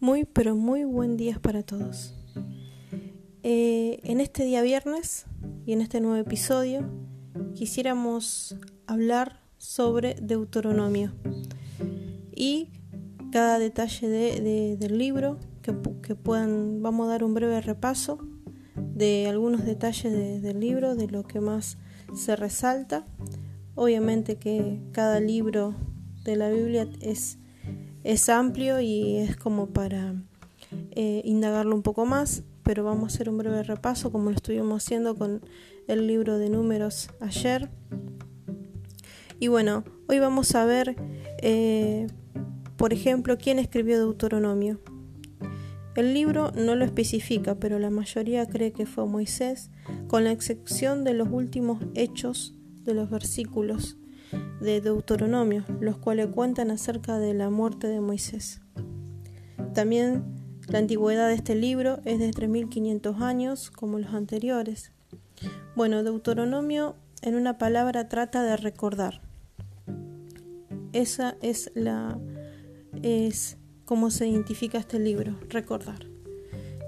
Muy, pero muy buen día para todos. Eh, en este día viernes y en este nuevo episodio quisiéramos hablar sobre Deuteronomio y cada detalle del libro que, puedan, vamos a dar un breve repaso de algunos detalles del libro, de lo que más se resalta. Obviamente que cada libro de la Biblia es es amplio y es como para eh, indagarlo un poco más, pero vamos a hacer un breve repaso como lo estuvimos haciendo con el libro de números ayer. Y bueno, hoy vamos a ver, eh, por ejemplo, quién escribió Deuteronomio. El libro no lo especifica, pero la mayoría cree que fue Moisés, con la excepción de los últimos hechos de los versículos de Deuteronomio, los cuales cuentan acerca de la muerte de Moisés. También la antigüedad de este libro es de 3500 años, como los anteriores. Bueno, Deuteronomio en una palabra trata de recordar. Esa es la es cómo se identifica este libro, recordar.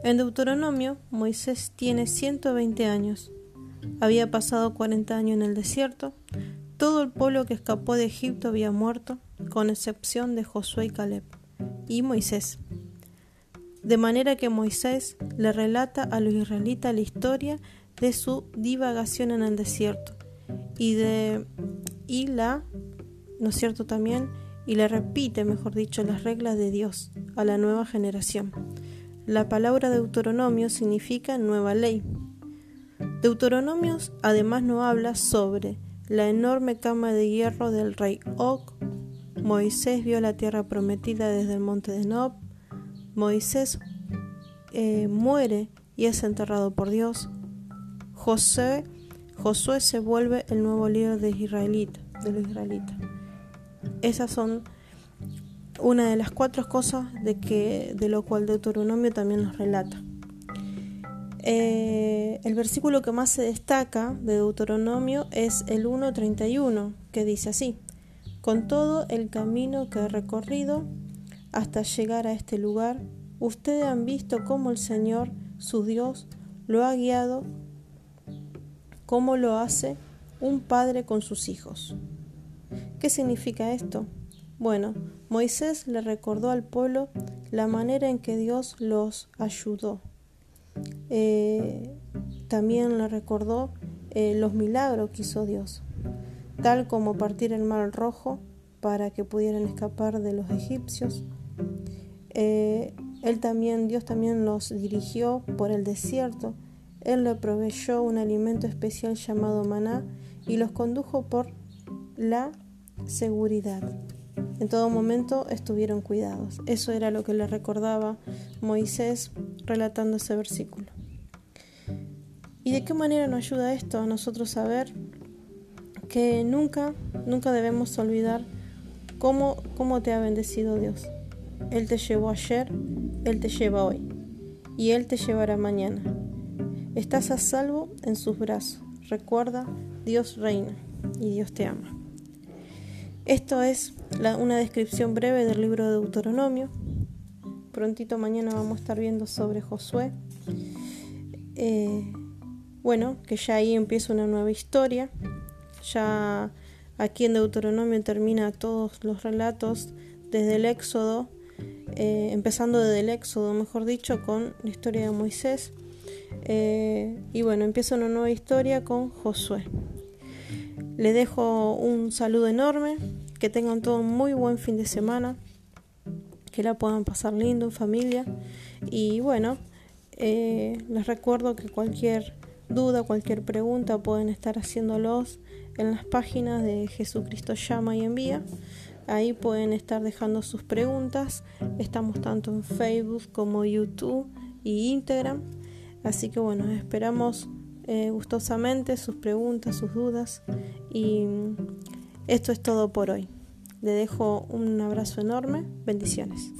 En Deuteronomio, Moisés tiene 120 años. Había pasado 40 años en el desierto, todo el pueblo que escapó de Egipto había muerto, con excepción de Josué y Caleb, y Moisés. De manera que Moisés le relata a los israelitas la historia de su divagación en el desierto y de y la, ¿no es cierto también? Y le repite, mejor dicho, las reglas de Dios a la nueva generación. La palabra Deuteronomio significa nueva ley. Deuteronomios además no habla sobre la enorme cama de hierro del rey Og. Moisés vio la tierra prometida desde el monte de Nob. Moisés eh, muere y es enterrado por Dios. José, Josué se vuelve el nuevo líder de, los israelitas. Esas son una de las cuatro cosas de, de lo cual Deuteronomio también nos relata. Eh, el versículo que más se destaca de Deuteronomio es el 1.31, que dice así, con todo el camino que he recorrido hasta llegar a este lugar, ustedes han visto cómo el Señor, su Dios, lo ha guiado, cómo lo hace un padre con sus hijos. ¿Qué significa esto? Bueno, Moisés le recordó al pueblo la manera en que Dios los ayudó eh, también le recordó eh, los milagros que hizo Dios, tal como partir el mar rojo para que pudieran escapar de los egipcios. Eh, él también, Dios también los dirigió por el desierto. Él le proveyó un alimento especial llamado maná y los condujo por la seguridad. En todo momento estuvieron cuidados. Eso era lo que le recordaba Moisés relatando ese versículo. ¿Y de qué manera nos ayuda esto a nosotros saber que nunca, nunca debemos olvidar cómo, cómo te ha bendecido Dios? Él te llevó ayer, Él te lleva hoy y Él te llevará mañana. Estás a salvo en sus brazos. Recuerda, Dios reina y Dios te ama. Esto es una descripción breve del libro de Deuteronomio. Prontito mañana vamos a estar viendo sobre Josué. Eh, bueno, que ya ahí empieza una nueva historia. Ya aquí en Deuteronomio termina todos los relatos desde el Éxodo, eh, empezando desde el Éxodo, mejor dicho, con la historia de Moisés. Eh, y bueno, empieza una nueva historia con Josué. Le dejo un saludo enorme, que tengan todo un muy buen fin de semana, que la puedan pasar lindo en familia. Y bueno, eh, les recuerdo que cualquier duda, cualquier pregunta pueden estar haciéndolos en las páginas de Jesucristo llama y envía. Ahí pueden estar dejando sus preguntas. Estamos tanto en Facebook como YouTube y Instagram. Así que bueno, esperamos eh, gustosamente sus preguntas, sus dudas. Y esto es todo por hoy. Le dejo un abrazo enorme. Bendiciones.